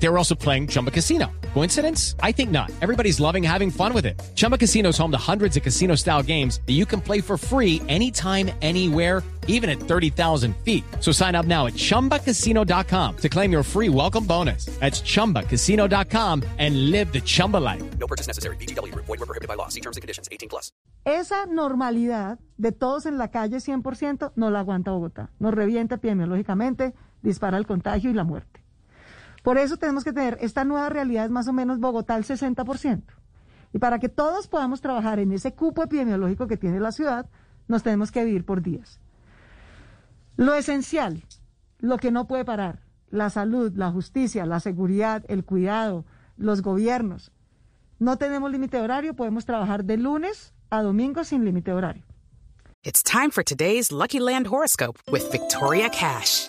They were also playing Chumba Casino. Coincidence? I think not. Everybody's loving having fun with it. Chumba Casino is home to hundreds of casino style games that you can play for free anytime, anywhere, even at 30,000 feet. So sign up now at chumbacasino.com to claim your free welcome bonus. That's chumbacasino.com and live the Chumba life. No purchase necessary. BGW. Void were prohibited by law. See terms and conditions. 18 plus. Esa normalidad de todos en la calle 100% no la aguanta Bogotá. Nos revienta epidemiológicamente, dispara el contagio y la muerte. Por eso tenemos que tener esta nueva realidad más o menos Bogotá al 60%. Y para que todos podamos trabajar en ese cupo epidemiológico que tiene la ciudad, nos tenemos que vivir por días. Lo esencial, lo que no puede parar, la salud, la justicia, la seguridad, el cuidado, los gobiernos. No tenemos límite horario, podemos trabajar de lunes a domingo sin límite horario. It's time for today's Lucky Land horoscope with Victoria Cash.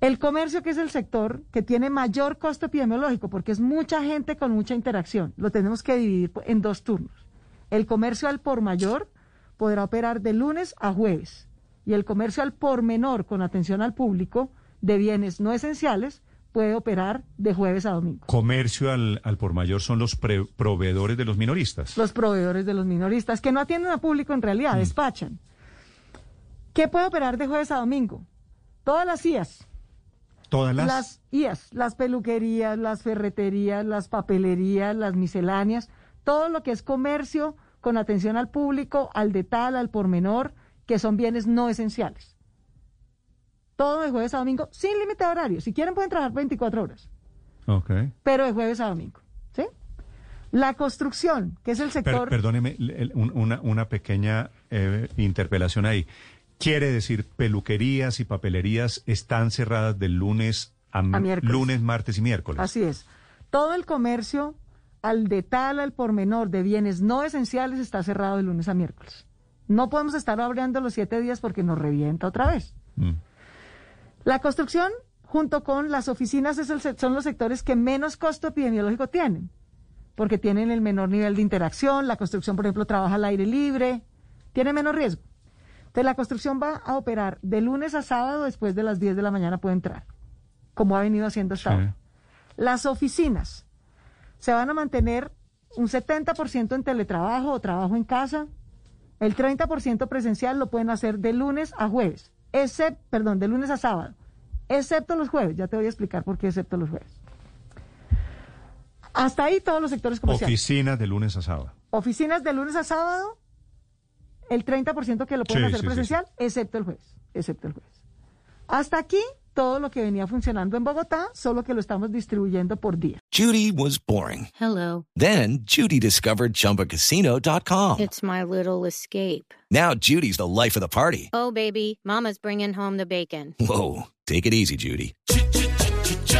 El comercio, que es el sector que tiene mayor costo epidemiológico, porque es mucha gente con mucha interacción, lo tenemos que dividir en dos turnos. El comercio al por mayor podrá operar de lunes a jueves y el comercio al por menor con atención al público de bienes no esenciales puede operar de jueves a domingo. Comercio al, al por mayor son los pre- proveedores de los minoristas. Los proveedores de los minoristas que no atienden a público en realidad, despachan. ¿Qué puede operar de jueves a domingo? Todas las IAS. Todas las... Las IAS, las peluquerías, las ferreterías, las papelerías, las misceláneas, todo lo que es comercio con atención al público, al detal, al por menor, que son bienes no esenciales. Todo de jueves a domingo, sin límite de horario. Si quieren pueden trabajar 24 horas, Ok. pero de jueves a domingo. ¿sí? La construcción, que es el Per- sector... perdóneme el- un- una, una pequeña eh, interpelación ahí. Quiere decir, peluquerías y papelerías están cerradas del lunes a, lunes, martes y miércoles. Así es. Todo el comercio al detal, al por menor de bienes no esenciales está cerrado de lunes a miércoles. No podemos estar abriendo los siete días porque nos revienta otra vez. Mm. La construcción, junto con las oficinas, es el son los sectores que menos costo epidemiológico tienen, porque tienen el menor nivel de interacción. La construcción, por ejemplo, trabaja al aire libre, tiene menos riesgo. Entonces, la construcción va a operar de lunes a sábado, después de las 10 de la mañana puede entrar, como ha venido haciendo hasta Sí. ahora. Las oficinas se van a mantener un 70% en teletrabajo o trabajo en casa. El 30% presencial lo pueden hacer de lunes a jueves, excepto, perdón, de lunes a sábado, excepto los jueves. Ya te voy a explicar por qué excepto los jueves. Hasta ahí todos los sectores comerciales. Oficinas de lunes a sábado. Oficinas de lunes a sábado, el 30% que lo pueden Sí, hacer sí, sí, presencial, excepto el jueves, excepto el jueves. Hasta aquí todo lo que venía funcionando en Bogotá, solo que lo estamos distribuyendo por día. Judy was boring. Hello. Then Judy discovered ChumbaCasino.com. It's my little escape. Now Judy's the life of the party. Oh, baby, Mama's bringing home the bacon. Whoa, take it easy, Judy.